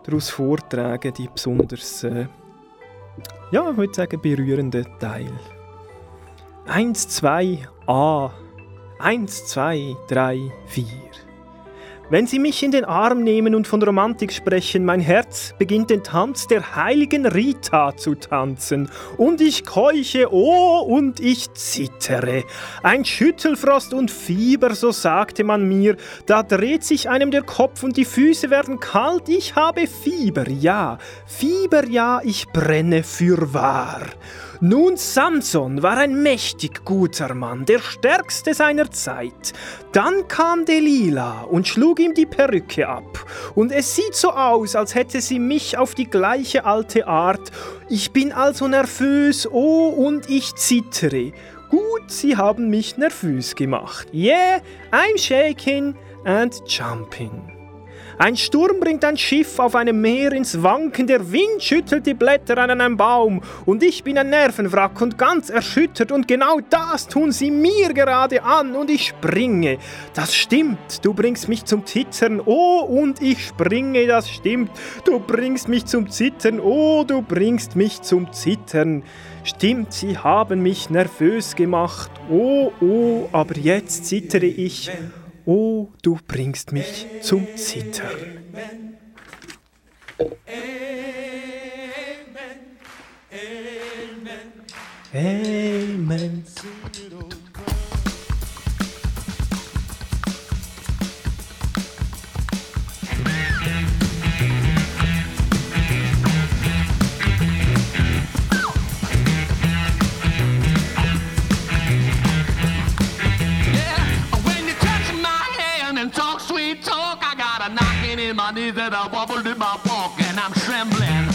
daraus vortragen, die besonders, äh, ja, ich würde sagen, berührenden Teil. 1, 2, A. 1, 2, 3, 4. Wenn Sie mich in den Arm nehmen und von Romantik sprechen, mein Herz beginnt den Tanz der heiligen Rita zu tanzen. Und ich keuche, oh, und ich zittere. Ein Schüttelfrost und Fieber, so sagte man mir. Da dreht sich einem der Kopf und die Füße werden kalt. Ich habe Fieber, ja. Fieber, ja, ich brenne für wahr. Nun, Samson war ein mächtig guter Mann, der stärkste seiner Zeit. Dann kam Delilah und schlug ihm die Perücke ab. Und es sieht so aus, als hätte sie mich auf die gleiche alte Art. Ich bin also nervös, oh, und ich zittere. Gut, sie haben mich nervös gemacht. Yeah, I'm shaking and jumping. Ein Sturm bringt ein Schiff auf einem Meer ins Wanken, der Wind schüttelt die Blätter an einem Baum und ich bin ein Nervenwrack und ganz erschüttert und genau das tun sie mir gerade an und ich springe. Das stimmt, du bringst mich zum Zittern, oh und ich springe, das stimmt, du bringst mich zum Zittern, oh du bringst mich zum Zittern. Stimmt, sie haben mich nervös gemacht, oh oh, aber jetzt zittere ich. Oh, du bringst mich zum Zittern. Amen. When knocking in my knees and a wobble in my walk, and I'm trembling.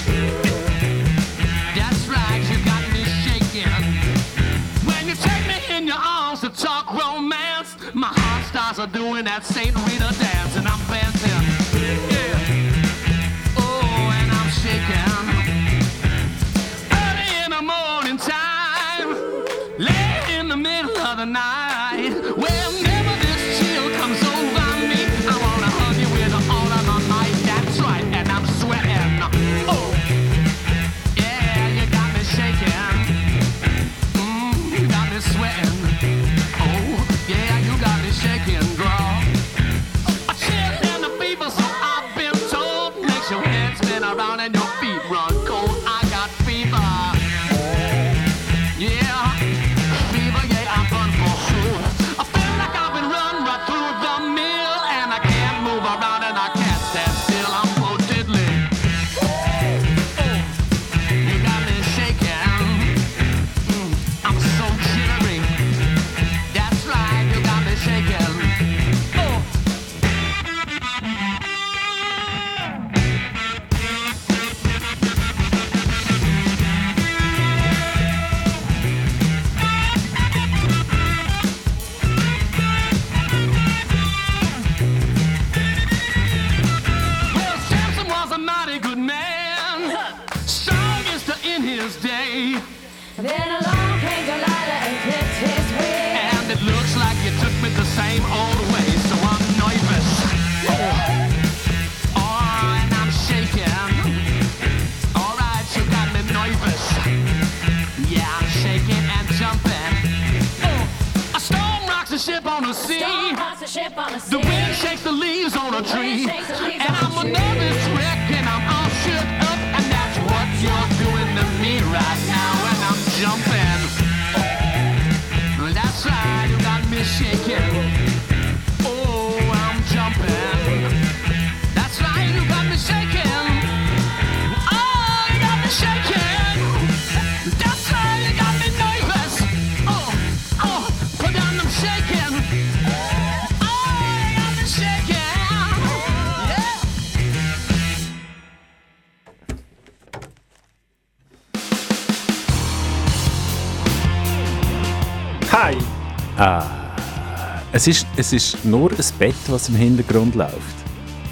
That's right, you got me shaking. When you take me in your arms to talk romance, my heart starts doing that Saint Rita dance, Hi! Ah, es ist, es ist nur ein Bett, was im Hintergrund läuft.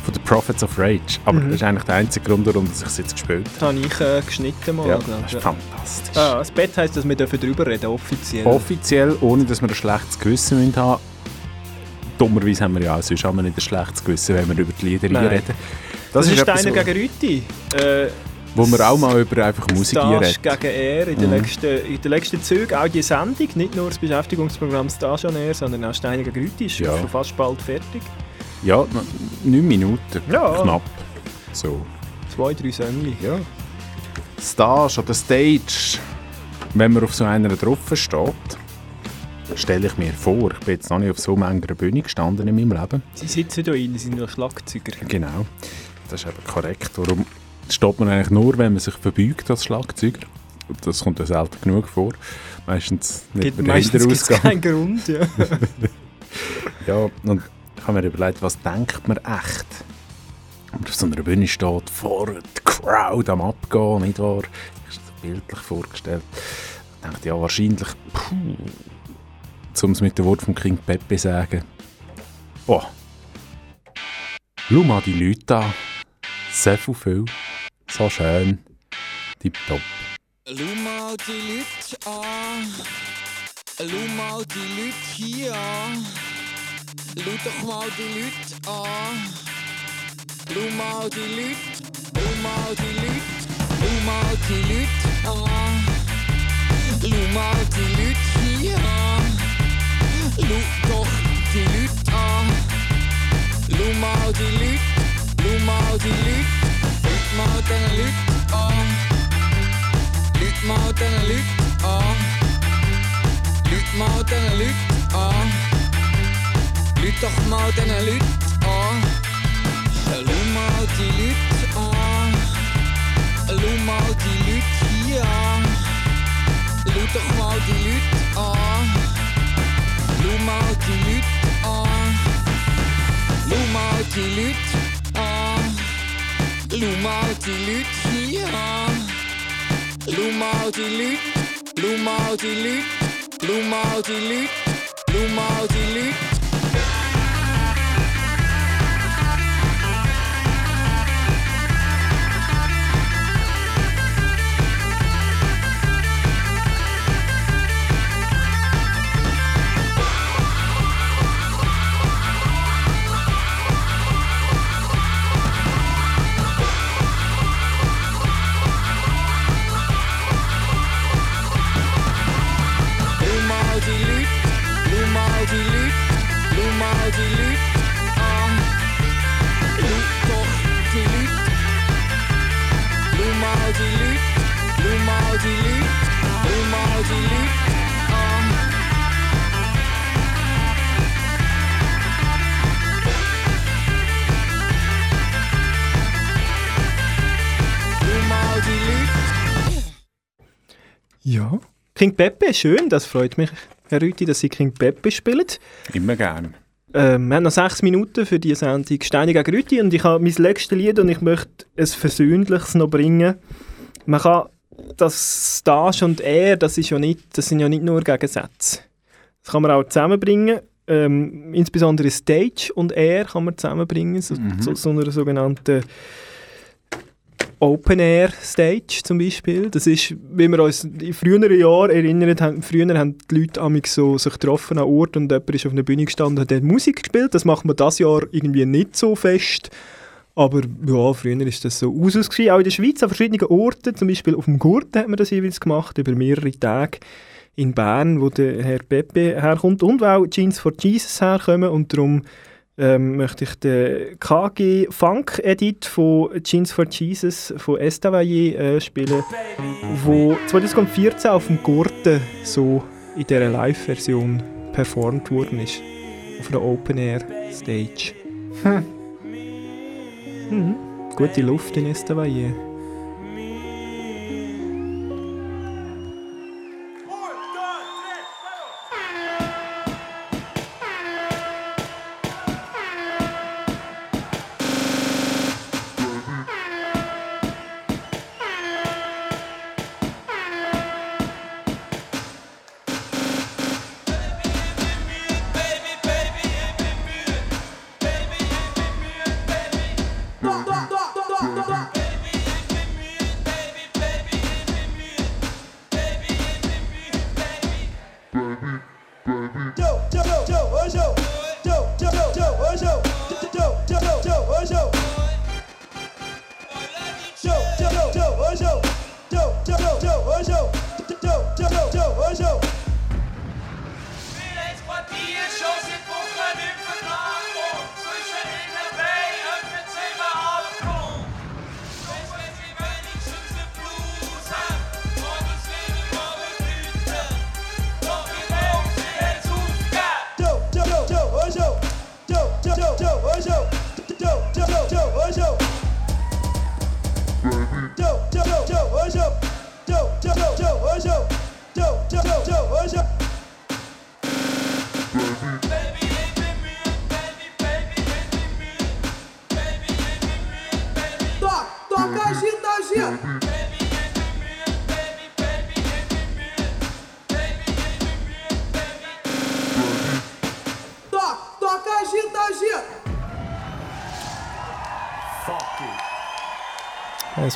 Von der Prophets of Rage. Aber Mhm. das ist eigentlich der einzige Grund, warum ich es jetzt gespielt Das habe ich äh, geschnitten mal. Ja, glaub das ist fantastisch. Ah, das Bett heisst, dass wir dürfen drüber reden, offiziell. habe. Offiziell, ohne dass wir ein schlechtes Gewissen haben Dummerweise haben wir ja auch sonst haben wir nicht ein schlechtes Gewissen, wenn wir über die Lieder reden. Das, ist etwas, Steiner gegen Rüti. Äh, Wo wir auch mal über einfach Musik reden. gegen Air in den Mhm. letzten, in den letzten Zügen. Auch die Sendung, nicht nur das Beschäftigungsprogramm Stage on Air, sondern auch Steiner gegen ist Ja. schon fast bald fertig. Ja, neun Minuten. Ja. Knapp. So. Zwei, drei Söngli. Ja. Stage oder Stage, wenn man auf so einer drauf steht, stelle ich mir vor, ich bin jetzt noch nicht auf so einer Bühne gestanden in meinem Leben. Sie sitzen hier rein, sie sind nur Schlagzeuger. Genau. Das ist eben korrekt. Warum steht man eigentlich nur, wenn man sich verbeugt als Schlagzeuger? Das kommt ja selten genug vor. Meistens nicht Gibt- meistens gibt's Hinterausgang. keinen Grund, ja. ja, und ich habe mir überlegt, was denkt man echt? Wenn man auf so einer Bühne steht, vor der Crowd am Abgehen, nicht wahr? Ich habe mir bildlich vorgestellt. Ich dachte, ja, wahrscheinlich, puh, um es mit dem Wort von King Pepe sagen, boah, schau mal die Leute an, viel, viel, so schön, tipptopp. Schau mal die Leute an. Schau mal die Leute hier an. Schau doch mal die Leute an. Schau mal die Leute. Schau mal die Leute. Schau mal die Leute an. Schau mal die Leute hier an. Schau doch die Leute an. Schau mal die Leute. Schau mal die Leute. Schau mal die Leute an. Schau mal die Leute an. Schau mal die Leute an. Schau doch mal die Leute an. Schau mal die Leute an. Schau mal die Leute hier an. Schau doch mal die Leute an. Schau mal die Leute an. Schau mal die Leute an. Schau mal die Leute hier an. Schau mal die Leute. King Pepe, schön, das freut mich, Herr Rüti, dass Sie King Pepe spielen. Immer gerne. Ähm, wir haben noch sechs Minuten für die Sendung Steine gegen Rüti und ich habe mein letztes Lied und ich möchte ein Versöhnliches noch bringen. Man kann das Stage und er, das, ist ja nicht, das sind ja nicht nur Gegensätze. Das kann man auch zusammenbringen. Ähm, insbesondere Stage und er kann man zusammenbringen, so, Mhm. so, so einer sogenannten Open Air Stage zum Beispiel. Das ist, wie wir uns in früheren Jahren erinnern, haben, früher haben die Leute amig so sich getroffen an Ort und jemand ist auf einer Bühne gestanden und hat Musik gespielt. Das macht man das Jahr irgendwie nicht so fest. Aber ja, früher ist das so Usus. Auch in der Schweiz an verschiedenen Orten, zum Beispiel auf dem Gurten hat man das jeweils gemacht, über mehrere Tage in Bern, wo der Herr Pepe herkommt und auch Jeans for Jesus herkommen und darum ähm, möchte ich den KG Funk Edit von Jeans for Jesus von Estavayer äh, spielen, wo 2014 auf dem Gurten so in dieser Live-Version performt worden ist. Auf einer Open Air Stage. Mhm. Gute Luft in Estavayer.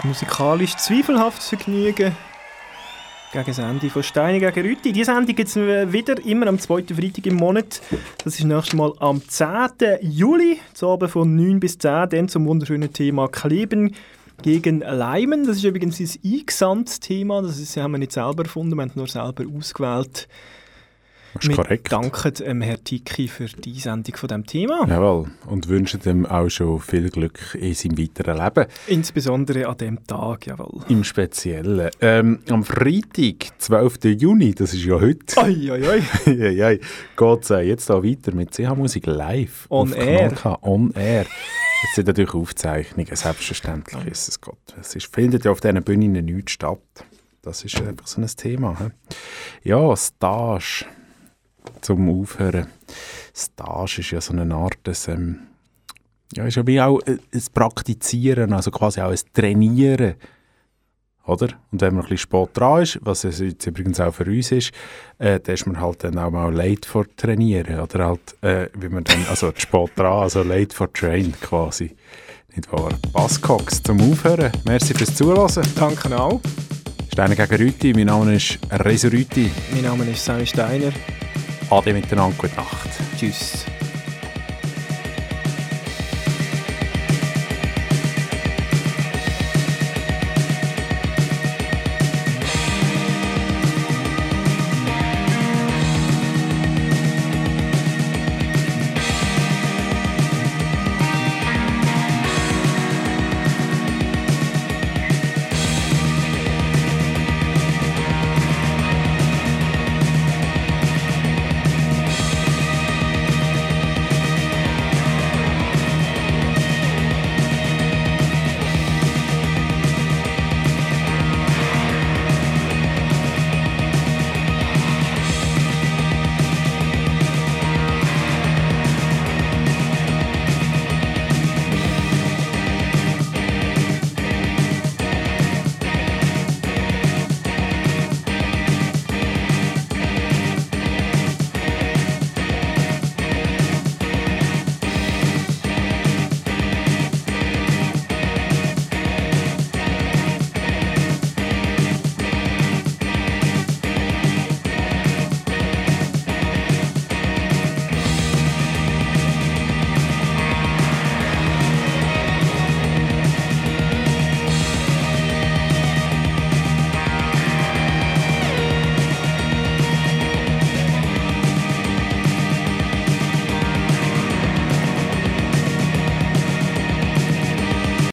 Ein musikalisch zweifelhaftes Vergnügen gegen das Ende von Steine gegen Rütti. Diese Sendung gibt es wieder, immer am zweiten Freitag im Monat. Das ist nächstes Mal am 10. Juli, zu Abend von 9 bis 10, dann zum wunderschönen Thema Kleben gegen Leimen. Das ist übrigens ein eingesandtes Thema, das haben wir nicht selber erfunden, wir haben es nur selber ausgewählt. Das ist wir korrekt. danken ähm, Herrn Tiki für die Einsendung von diesem Thema. Jawohl. Und wünschen ihm auch schon viel Glück in seinem weiteren Leben. Insbesondere an dem Tag, jawohl. Im Speziellen. Ähm, am Freitag, 12. Juni, das ist ja heute. Oi, oi, oi. ei, ei, geht es jetzt hier weiter mit CH Musik live. On air. Kanal K. On air. Es sind natürlich Aufzeichnungen, selbstverständlich ist es Gott. Es ist, findet ja auf diesen Bühnen nichts statt. Das ist einfach so ein Thema. He? Ja, Stage. Zum Aufhören. Stage ist ja so eine Art, des, ähm, ja, ist ja wie auch ein ein Praktizieren, also quasi auch ein Trainieren. Oder? Und wenn man ein bisschen spät dran ist, was es jetzt übrigens auch für uns ist, äh, dann ist man halt dann auch mal late for trainieren. Oder halt, äh, wie man dann, also spät dran, also late for train quasi. Nicht wahr? Basskox zum Aufhören. Merci fürs Zuhören. Danke auch. Steine gegen Rüti, mein Name ist Reso Rüti. Mein Name ist Sammy Steiner. Ade miteinander, gute Nacht. Tschüss.